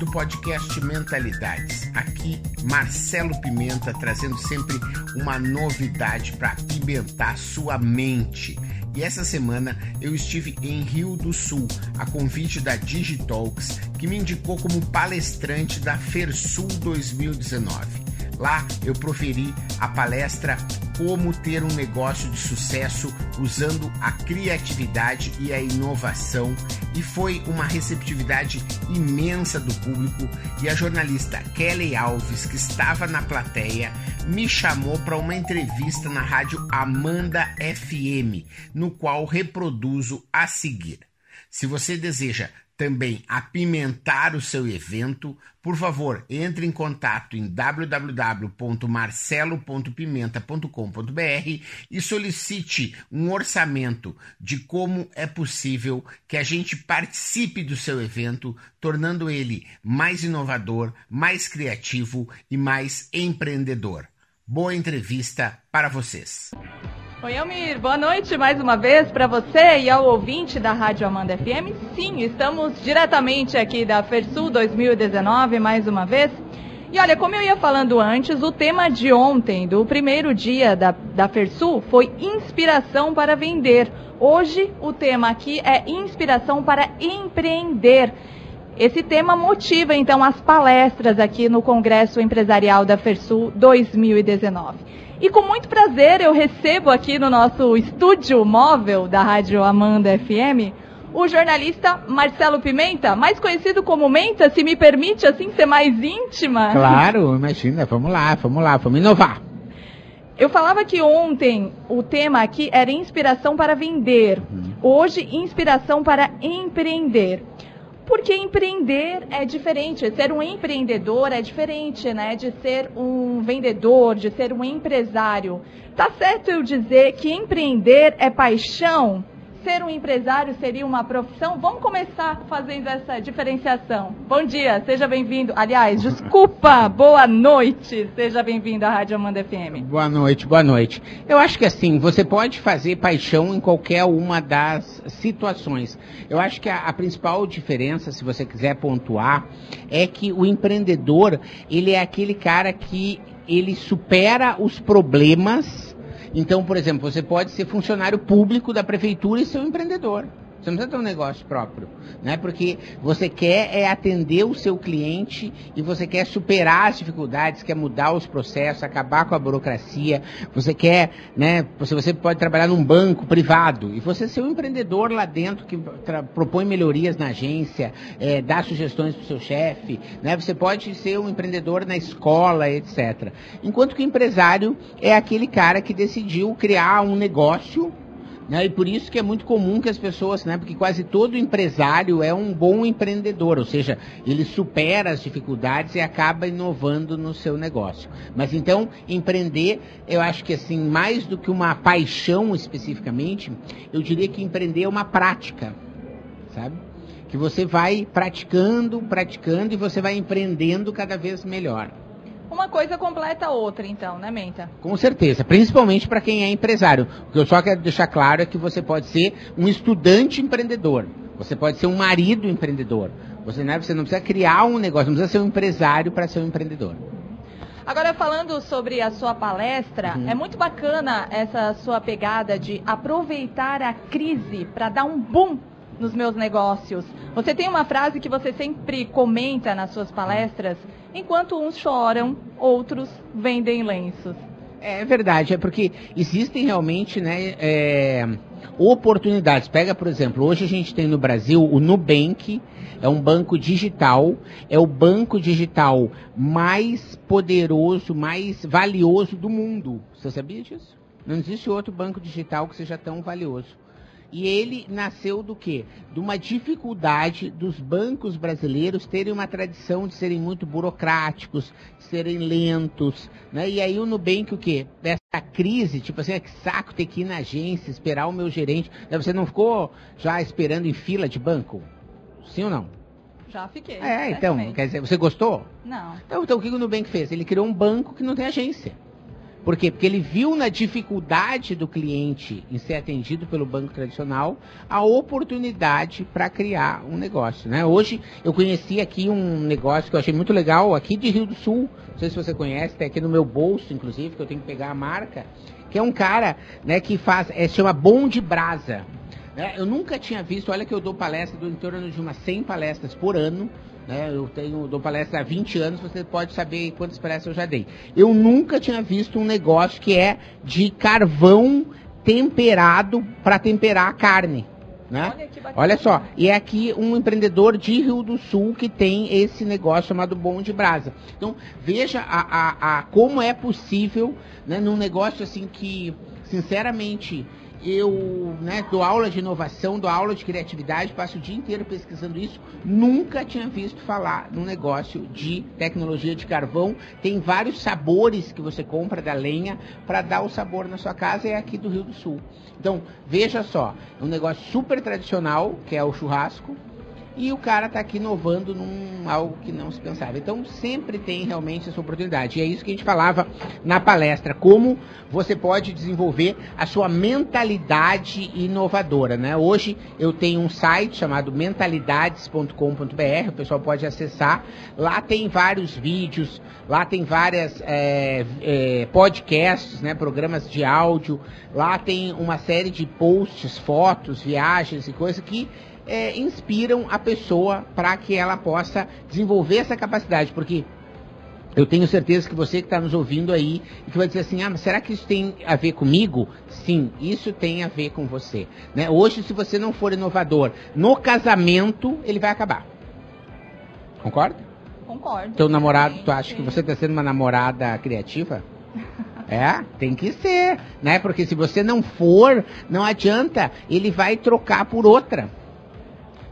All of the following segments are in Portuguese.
do podcast Mentalidades. Aqui, Marcelo Pimenta trazendo sempre uma novidade para apimentar sua mente. E essa semana eu estive em Rio do Sul, a convite da Digitalks, que me indicou como palestrante da Fersul 2019. Lá eu proferi a palestra Como ter um negócio de sucesso usando a criatividade e a inovação e foi uma receptividade imensa do público e a jornalista Kelly Alves, que estava na plateia, me chamou para uma entrevista na rádio Amanda FM, no qual reproduzo a seguir. Se você deseja também apimentar o seu evento, por favor, entre em contato em www.marcelo.pimenta.com.br e solicite um orçamento de como é possível que a gente participe do seu evento, tornando ele mais inovador, mais criativo e mais empreendedor. Boa entrevista para vocês. Oi, Elmir, boa noite mais uma vez para você e ao ouvinte da Rádio Amanda FM. Sim, estamos diretamente aqui da Fersul 2019 mais uma vez. E olha, como eu ia falando antes, o tema de ontem, do primeiro dia da, da Fersul, foi inspiração para vender. Hoje, o tema aqui é inspiração para empreender. Esse tema motiva então as palestras aqui no Congresso Empresarial da Fersul 2019. E com muito prazer eu recebo aqui no nosso estúdio móvel da Rádio Amanda FM o jornalista Marcelo Pimenta, mais conhecido como Menta, se me permite assim ser mais íntima. Claro, imagina, vamos lá, vamos lá, vamos inovar. Eu falava que ontem o tema aqui era inspiração para vender, uhum. hoje inspiração para empreender. Porque empreender é diferente, ser um empreendedor é diferente, né, de ser um vendedor, de ser um empresário. Tá certo eu dizer que empreender é paixão? Ser um empresário seria uma profissão? Vamos começar fazendo essa diferenciação. Bom dia, seja bem-vindo. Aliás, desculpa, boa noite. Seja bem-vindo à Rádio Amanda FM. Boa noite, boa noite. Eu acho que assim, você pode fazer paixão em qualquer uma das situações. Eu acho que a, a principal diferença, se você quiser pontuar, é que o empreendedor, ele é aquele cara que ele supera os problemas então, por exemplo, você pode ser funcionário público da prefeitura e ser um empreendedor. Você não precisa ter um negócio próprio, né? Porque você quer é atender o seu cliente e você quer superar as dificuldades, quer mudar os processos, acabar com a burocracia. Você quer, né? Você, você pode trabalhar num banco privado e você ser um empreendedor lá dentro que propõe melhorias na agência, é, dá sugestões para o seu chefe, né? Você pode ser um empreendedor na escola, etc. Enquanto que o empresário é aquele cara que decidiu criar um negócio né? E por isso que é muito comum que as pessoas, né? Porque quase todo empresário é um bom empreendedor, ou seja, ele supera as dificuldades e acaba inovando no seu negócio. Mas então, empreender, eu acho que assim, mais do que uma paixão especificamente, eu diria que empreender é uma prática, sabe? Que você vai praticando, praticando e você vai empreendendo cada vez melhor. Uma coisa completa a outra, então, né, Menta? Com certeza, principalmente para quem é empresário. O que eu só quero deixar claro é que você pode ser um estudante empreendedor, você pode ser um marido empreendedor. Você, né, você não precisa criar um negócio, não precisa ser um empresário para ser um empreendedor. Agora, falando sobre a sua palestra, uhum. é muito bacana essa sua pegada de aproveitar a crise para dar um boom nos meus negócios. Você tem uma frase que você sempre comenta nas suas palestras, enquanto uns choram, outros vendem lenços. É verdade, é porque existem realmente né, é, oportunidades. Pega, por exemplo, hoje a gente tem no Brasil o Nubank, é um banco digital, é o banco digital mais poderoso, mais valioso do mundo. Você sabia disso? Não existe outro banco digital que seja tão valioso. E ele nasceu do quê? De uma dificuldade dos bancos brasileiros terem uma tradição de serem muito burocráticos, de serem lentos, né? E aí o Nubank o quê? Dessa crise, tipo assim, é que saco ter que ir na agência, esperar o meu gerente. Você não ficou já esperando em fila de banco? Sim ou não? Já fiquei. É, então, quer dizer, você gostou? Não. Então, então o que o Nubank fez? Ele criou um banco que não tem agência. Por quê? Porque ele viu na dificuldade do cliente em ser atendido pelo banco tradicional a oportunidade para criar um negócio. Né? Hoje eu conheci aqui um negócio que eu achei muito legal, aqui de Rio do Sul. Não sei se você conhece, tem aqui no meu bolso, inclusive, que eu tenho que pegar a marca, que é um cara né, que faz, é, chama Bom de Brasa. Né? Eu nunca tinha visto, olha que eu dou palestra, dou em torno de umas 100 palestras por ano né? Eu tenho, dou palestra há 20 anos, você pode saber quantas palestras eu já dei. Eu nunca tinha visto um negócio que é de carvão temperado para temperar a carne. Né? Olha, Olha, só, e é aqui um empreendedor de Rio do Sul que tem esse negócio chamado Bom de Brasa. Então, veja a, a, a como é possível, né, num negócio assim que, sinceramente, eu né, dou aula de inovação, dou aula de criatividade, passo o dia inteiro pesquisando isso. Nunca tinha visto falar num negócio de tecnologia de carvão. Tem vários sabores que você compra da lenha para dar o sabor na sua casa, é aqui do Rio do Sul. Então, veja só, é um negócio super tradicional, que é o churrasco, e o cara está aqui inovando num algo que não se pensava. Então sempre tem realmente essa oportunidade. E é isso que a gente falava na palestra, como você pode desenvolver a sua mentalidade inovadora. Né? Hoje eu tenho um site chamado mentalidades.com.br, o pessoal pode acessar. Lá tem vários vídeos, lá tem várias é, é, podcasts, né, programas de áudio, lá tem uma série de posts, fotos, viagens e coisas que é, inspiram a pessoa para que ela possa desenvolver essa capacidade, porque eu tenho certeza que você que está nos ouvindo aí, que vai dizer assim, ah, mas será que isso tem a ver comigo? Sim, isso tem a ver com você. Né? Hoje, se você não for inovador no casamento, ele vai acabar. Concorda? Concordo. Teu namorado, tu acha sim. que você está sendo uma namorada criativa? É, tem que ser, né? Porque se você não for, não adianta, ele vai trocar por outra.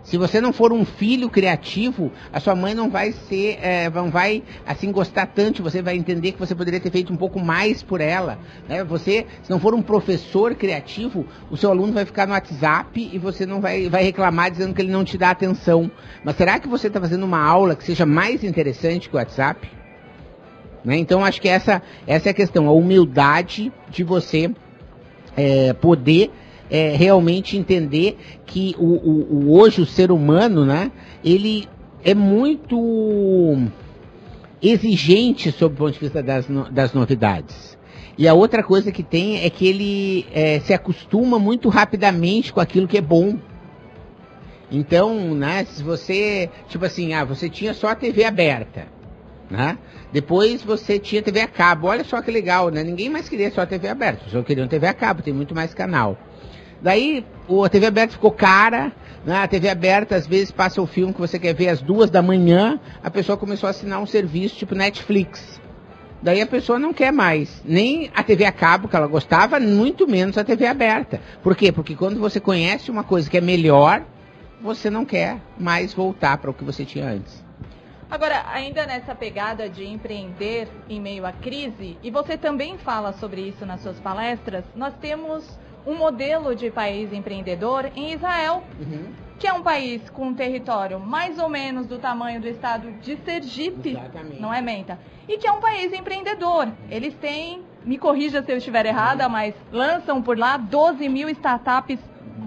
Se você não for um filho criativo, a sua mãe não vai ser, é, não vai assim gostar tanto. Você vai entender que você poderia ter feito um pouco mais por ela. Né? Você, se não for um professor criativo, o seu aluno vai ficar no WhatsApp e você não vai, vai reclamar dizendo que ele não te dá atenção. Mas será que você está fazendo uma aula que seja mais interessante que o WhatsApp? Né? Então acho que essa, essa é a questão, a humildade de você é, poder é, realmente entender que o, o, o, hoje o ser humano, né, ele é muito exigente sob o ponto de vista das, no, das novidades. E a outra coisa que tem é que ele é, se acostuma muito rapidamente com aquilo que é bom. Então, né, se você, tipo assim, ah, você tinha só a TV aberta, né? Depois você tinha TV a cabo. Olha só que legal, né? Ninguém mais queria só a TV aberta, só queriam TV a cabo, tem muito mais canal. Daí a TV aberta ficou cara, né? a TV aberta às vezes passa o filme que você quer ver às duas da manhã, a pessoa começou a assinar um serviço tipo Netflix. Daí a pessoa não quer mais, nem a TV a cabo que ela gostava, muito menos a TV aberta. Por quê? Porque quando você conhece uma coisa que é melhor, você não quer mais voltar para o que você tinha antes. Agora, ainda nessa pegada de empreender em meio à crise, e você também fala sobre isso nas suas palestras, nós temos um modelo de país empreendedor em Israel, uhum. que é um país com um território mais ou menos do tamanho do estado de Sergipe, Exatamente. não é, Menta? E que é um país empreendedor. Eles têm, me corrija se eu estiver errada, uhum. mas lançam por lá 12 mil startups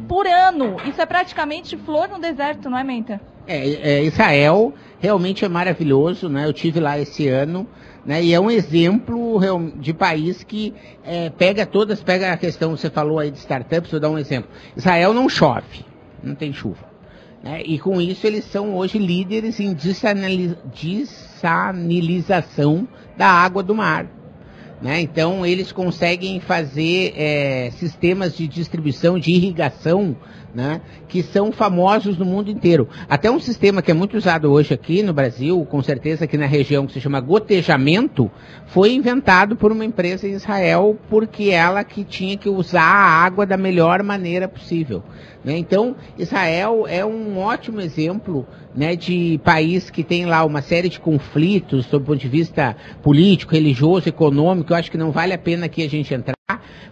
por ano. Isso é praticamente flor no deserto, não é, Menta? É, é, Israel realmente é maravilhoso, né? Eu tive lá esse ano. Né? E é um exemplo de país que é, pega todas, pega a questão, você falou aí de startups, vou dar um exemplo. Israel não chove, não tem chuva. Né? E com isso eles são hoje líderes em dessanilização da água do mar. Né? Então eles conseguem fazer é, sistemas de distribuição, de irrigação né, que são famosos no mundo inteiro. Até um sistema que é muito usado hoje aqui no Brasil, com certeza aqui na região, que se chama gotejamento, foi inventado por uma empresa em Israel, porque ela que tinha que usar a água da melhor maneira possível. Né? Então, Israel é um ótimo exemplo né, de país que tem lá uma série de conflitos, sob o ponto de vista político, religioso, econômico. Eu acho que não vale a pena aqui a gente entrar,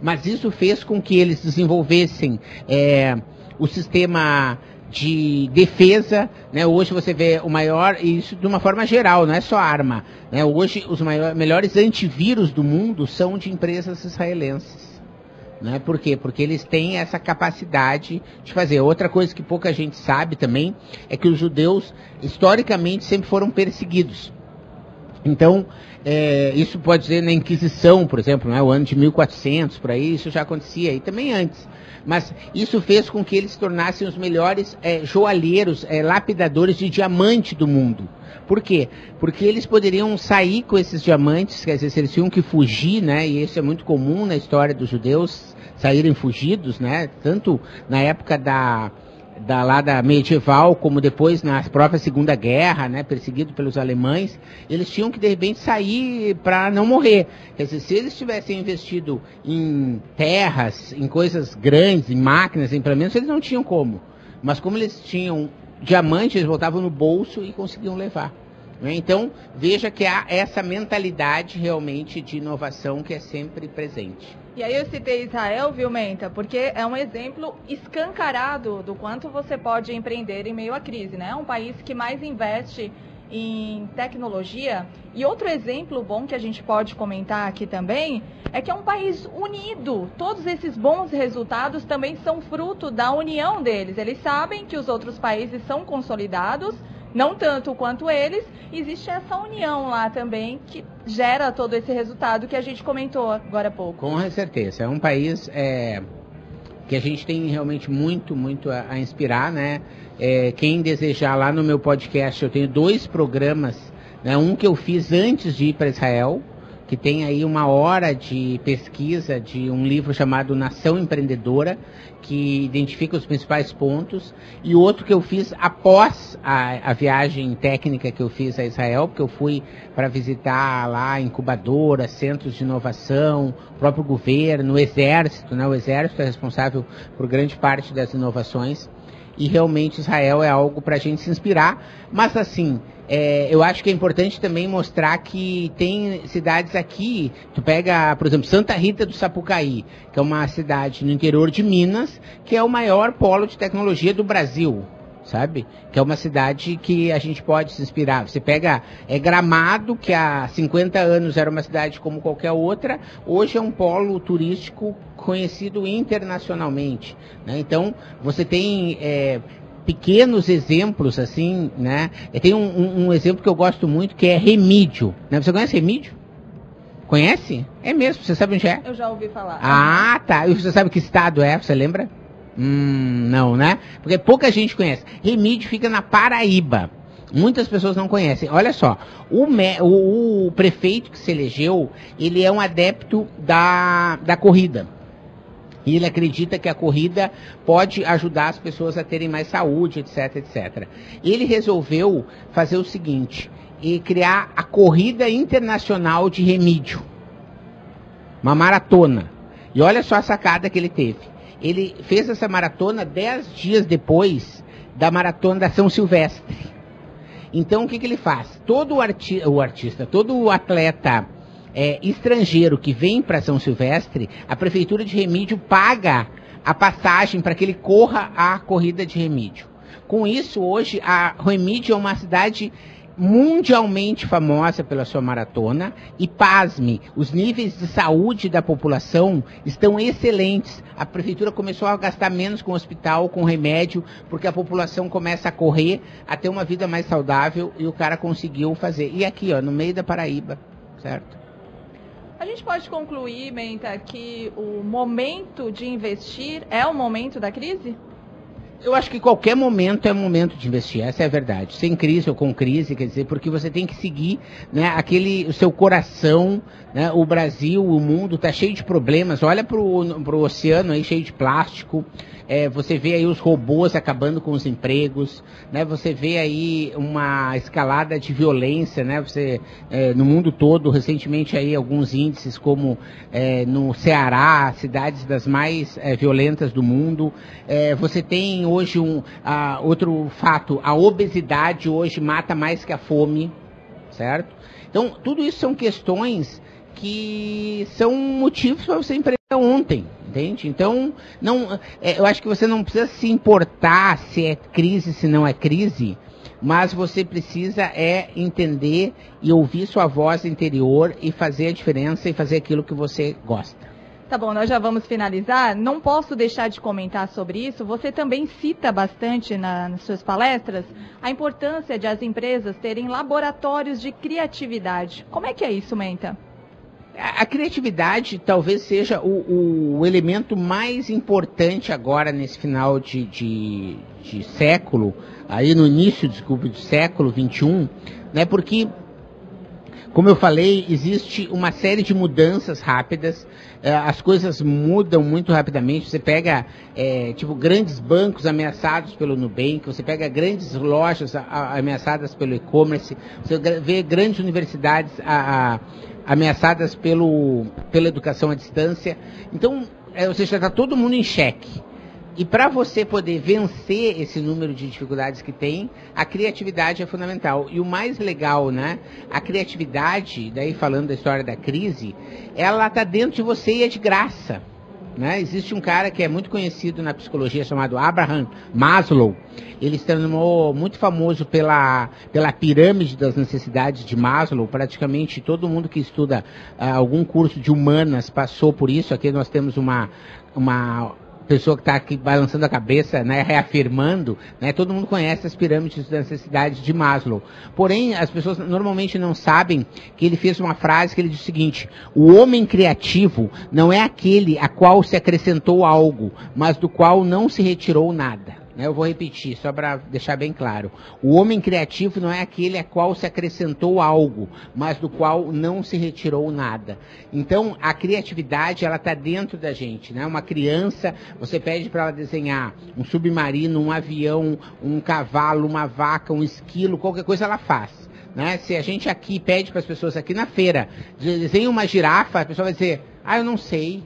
mas isso fez com que eles desenvolvessem. É, o sistema de defesa, né? Hoje você vê o maior, isso de uma forma geral, não é só arma, né? Hoje os maiores, melhores antivírus do mundo são de empresas israelenses. Né? Por quê? Porque eles têm essa capacidade de fazer. Outra coisa que pouca gente sabe também é que os judeus, historicamente, sempre foram perseguidos. Então, é, isso pode dizer na Inquisição, por exemplo, né, o ano de 1400, por aí, isso já acontecia, e também antes. Mas isso fez com que eles se tornassem os melhores é, joalheiros, é, lapidadores de diamante do mundo. Por quê? Porque eles poderiam sair com esses diamantes, quer dizer, eles tinham que fugir, né? E isso é muito comum na história dos judeus, saírem fugidos, né? Tanto na época da, da lá da medieval, como depois na própria Segunda Guerra, né, perseguido pelos alemães, eles tinham que de repente sair para não morrer. Quer dizer, se eles tivessem investido em terras, em coisas grandes, em máquinas, em implementos, eles não tinham como. Mas como eles tinham diamantes, eles voltavam no bolso e conseguiam levar. Né? Então, veja que há essa mentalidade realmente de inovação que é sempre presente. E aí eu citei Israel, viu, Menta? Porque é um exemplo escancarado do quanto você pode empreender em meio à crise, né? É um país que mais investe em tecnologia. E outro exemplo bom que a gente pode comentar aqui também é que é um país unido. Todos esses bons resultados também são fruto da união deles. Eles sabem que os outros países são consolidados, não tanto quanto eles, existe essa união lá também que gera todo esse resultado que a gente comentou agora há pouco. Com certeza. É um país é, que a gente tem realmente muito, muito a, a inspirar, né? É, quem desejar lá no meu podcast, eu tenho dois programas, né? um que eu fiz antes de ir para Israel, que tem aí uma hora de pesquisa de um livro chamado Nação Empreendedora, que identifica os principais pontos, e outro que eu fiz após a, a viagem técnica que eu fiz a Israel, porque eu fui para visitar lá incubadoras, centros de inovação, próprio governo, o exército, né? O exército é responsável por grande parte das inovações, e realmente Israel é algo para a gente se inspirar, mas assim, é, eu acho que é importante também mostrar que tem cidades aqui, tu pega, por exemplo, Santa Rita do Sapucaí, que é uma cidade no interior de Minas, que é o maior polo de tecnologia do Brasil, sabe? Que é uma cidade que a gente pode se inspirar. Você pega é Gramado, que há 50 anos era uma cidade como qualquer outra, hoje é um polo turístico conhecido internacionalmente. Né? Então, você tem é, pequenos exemplos, assim, né? Tem um, um, um, exemplo que eu gosto muito que é Remídio. Né? Você conhece Remídio? Conhece? É mesmo, você sabe onde é? Eu já ouvi falar. Ah, tá. E você sabe que estado é? Você lembra? Hum, não, né? Porque pouca gente conhece. Remídio fica na Paraíba. Muitas pessoas não conhecem. Olha só, o, me, o, o prefeito que se elegeu, ele é um adepto da, da corrida. E ele acredita que a corrida pode ajudar as pessoas a terem mais saúde, etc, etc. Ele resolveu fazer o seguinte, e criar a corrida internacional de remídio. Uma maratona. E olha só a sacada que ele teve. Ele fez essa maratona dez dias depois da maratona da São Silvestre. Então o que, que ele faz? Todo o, arti o artista, todo o atleta é, estrangeiro que vem para São Silvestre, a prefeitura de Remídio paga a passagem para que ele corra a corrida de Remídio. Com isso, hoje, a Remídio é uma cidade mundialmente famosa pela sua maratona e pasme, os níveis de saúde da população estão excelentes. A prefeitura começou a gastar menos com hospital, com remédio, porque a população começa a correr, a ter uma vida mais saudável e o cara conseguiu fazer. E aqui, ó, no meio da Paraíba, certo? A gente pode concluir, Menta, que o momento de investir é o momento da crise? Eu acho que qualquer momento é momento de investir, essa é a verdade. Sem crise ou com crise, quer dizer, porque você tem que seguir né, aquele, o seu coração, né, o Brasil, o mundo está cheio de problemas. Olha para o oceano aí cheio de plástico, é, você vê aí os robôs acabando com os empregos, né? Você vê aí uma escalada de violência, né? Você é, no mundo todo, recentemente aí alguns índices como é, no Ceará, cidades das mais é, violentas do mundo. É, você tem hoje um a, outro fato, a obesidade hoje mata mais que a fome, certo? Então tudo isso são questões que são motivos para você empreender ontem, Entende? Então, não, é, eu acho que você não precisa se importar se é crise, se não é crise, mas você precisa é entender e ouvir sua voz interior e fazer a diferença e fazer aquilo que você gosta. Tá bom, nós já vamos finalizar. Não posso deixar de comentar sobre isso. Você também cita bastante na, nas suas palestras a importância de as empresas terem laboratórios de criatividade. Como é que é isso, Menta? A, criatividade talvez seja o, o, elemento mais importante agora nesse final de, de, de século, aí no início, desculpe, do século XXI, né? Porque como eu falei, existe uma série de mudanças rápidas, é, as coisas mudam muito rapidamente. Você pega, é, tipo, grandes bancos ameaçados pelo Nubank, você pega grandes lojas ameaçadas pelo e-commerce, você vê grandes universidades a, a, ameaçadas pelo, pela educação à distância. Então, é, ou seja, está todo mundo em xeque. E para você poder vencer esse número de dificuldades que tem, a criatividade é fundamental. E o mais legal, né? A criatividade, daí falando da história da crise, ela está dentro de você e é de graça. Né? Existe um cara que é muito conhecido na psicologia chamado Abraham Maslow. Ele se tornou muito famoso pela, pela pirâmide das necessidades de Maslow. Praticamente todo mundo que estuda uh, algum curso de humanas passou por isso. Aqui nós temos uma, uma pessoa que está aqui balançando a cabeça, né, reafirmando, né, todo mundo conhece as pirâmides da necessidade de Maslow. Porém, as pessoas normalmente não sabem que ele fez uma frase que ele diz o seguinte: o homem criativo não é aquele a qual se acrescentou algo, mas do qual não se retirou nada. Né? Eu vou repetir, só para deixar bem claro. O homem criativo não é aquele a qual se acrescentou algo, mas do qual não se retirou nada. Então, a criatividade, ela está dentro da gente. Né? Uma criança, você pede para ela desenhar um submarino, um avião, um cavalo, uma vaca, um esquilo, qualquer coisa ela faz. Né? Se a gente aqui pede para as pessoas aqui na feira, desenha uma girafa, a pessoa vai dizer, ah, eu não sei.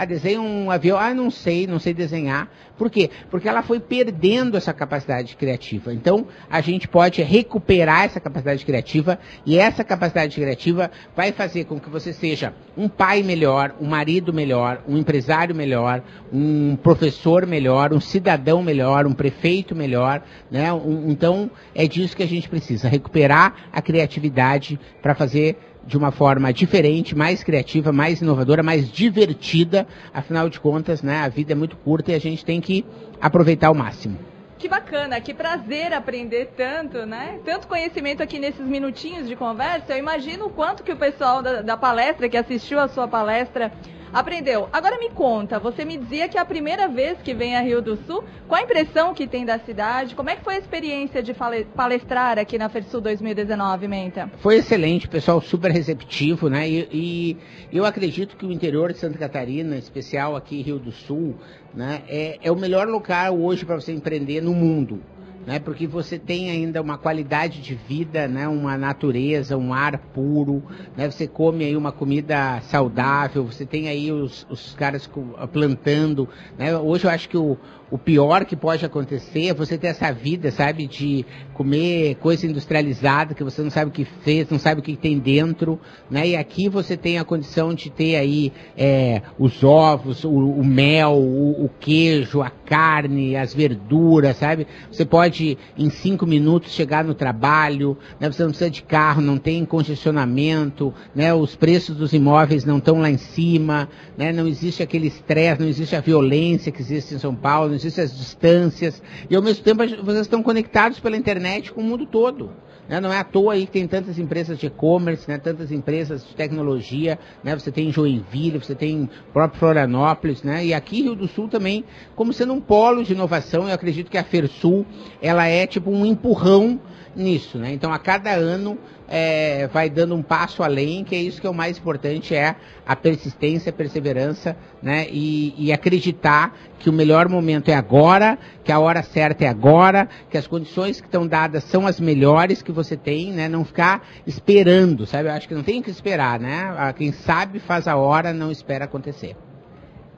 Ah, desenha um avião. Ah, não sei, não sei desenhar. Por quê? Porque ela foi perdendo essa capacidade criativa. Então, a gente pode recuperar essa capacidade criativa e essa capacidade criativa vai fazer com que você seja um pai melhor, um marido melhor, um empresário melhor, um professor melhor, um cidadão melhor, um prefeito melhor, né? Um, então, é disso que a gente precisa, recuperar a criatividade para fazer de uma forma diferente, mais criativa, mais inovadora, mais divertida. Afinal de contas, né, a vida é muito curta e a gente tem que aproveitar ao máximo. Que bacana, que prazer aprender tanto, né? Tanto conhecimento aqui nesses minutinhos de conversa. Eu imagino o quanto que o pessoal da, da palestra, que assistiu a sua palestra, Aprendeu. Agora me conta, você me dizia que é a primeira vez que vem a Rio do Sul. Qual a impressão que tem da cidade? Como é que foi a experiência de palestrar aqui na FERSUL 2019, Menta? Foi excelente, pessoal super receptivo, né? E, e, eu acredito que o interior de Santa Catarina, em especial aqui Rio do Sul, né, é, é o melhor lugar hoje para você empreender no mundo né? Porque você tem ainda uma qualidade de vida, né? Uma natureza, um ar puro, né? Você come aí uma comida saudável, você tem aí os, os caras plantando, né? Hoje eu acho que o, o pior que pode acontecer é você ter essa vida, sabe, de comer coisa industrializada que você não sabe o que fez, não sabe o que tem dentro, né? E aqui você tem a condição de ter aí é, os ovos, o, o mel, o, o, queijo, a carne, as verduras, sabe? Você pode em cinco minutos chegar no trabalho, né? Você não precisa de carro, não tem congestionamento, né? Os preços dos imóveis não estão lá em cima, né? Não existe aquele estresse, não existe a violência que existe em São Paulo existem as distâncias, e ao mesmo tempo vocês estão conectados pela internet com o mundo todo. Né? Não é à toa aí que tem tantas empresas de e-commerce, né? tantas empresas de tecnologia, né? você tem Joinville, você tem próprio Florianópolis, né? e aqui Rio do Sul também, como sendo um polo de inovação, eu acredito que a FERSUL, ela é tipo um empurrão nisso, né? Então a cada ano é, vai dando um passo além, que é isso que é o mais importante, é a persistência, a perseverança, né? E, e, acreditar que o melhor momento é agora, que a hora certa é agora, que as condições que estão dadas são as melhores que você tem, né? Não ficar esperando, sabe? Eu acho que não tem que esperar, né? Quem sabe faz a hora, não espera acontecer.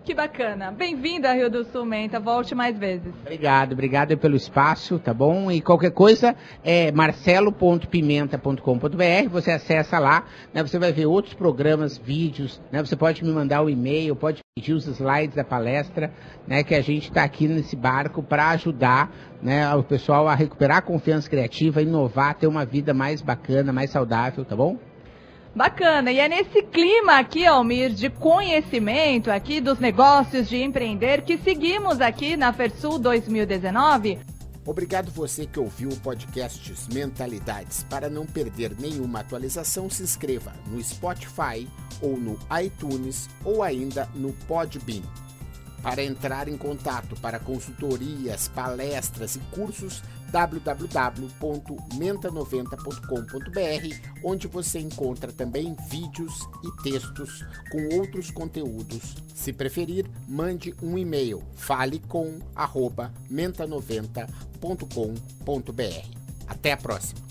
Que bacana. Bem-vindo a Rio do Sul, Menta. Volte mais vezes. Obrigado, obrigado pelo espaço, tá bom? E qualquer coisa é marcelo.pimenta.com.br, você acessa lá, né? Você vai ver outros programas, vídeos, né? Você pode me mandar o um e-mail, pode pedir os slides da palestra, né? Que a gente está aqui nesse barco para ajudar, né? O pessoal a recuperar a confiança criativa, inovar, ter uma vida mais bacana, mais saudável, tá bom? Bacana, e é nesse clima aqui, Almir, de conhecimento aqui dos negócios de empreender que seguimos aqui na Fersul 2019. Obrigado você que ouviu o podcast Mentalidades. Para não perder nenhuma atualização, se inscreva no Spotify ou no iTunes ou ainda no Podbean. Para entrar em contato para consultorias, palestras e cursos, www.menta90.com.br, onde você encontra também vídeos e textos com outros conteúdos. Se preferir, mande um e-mail falecom@menta90.com.br. Até a próxima.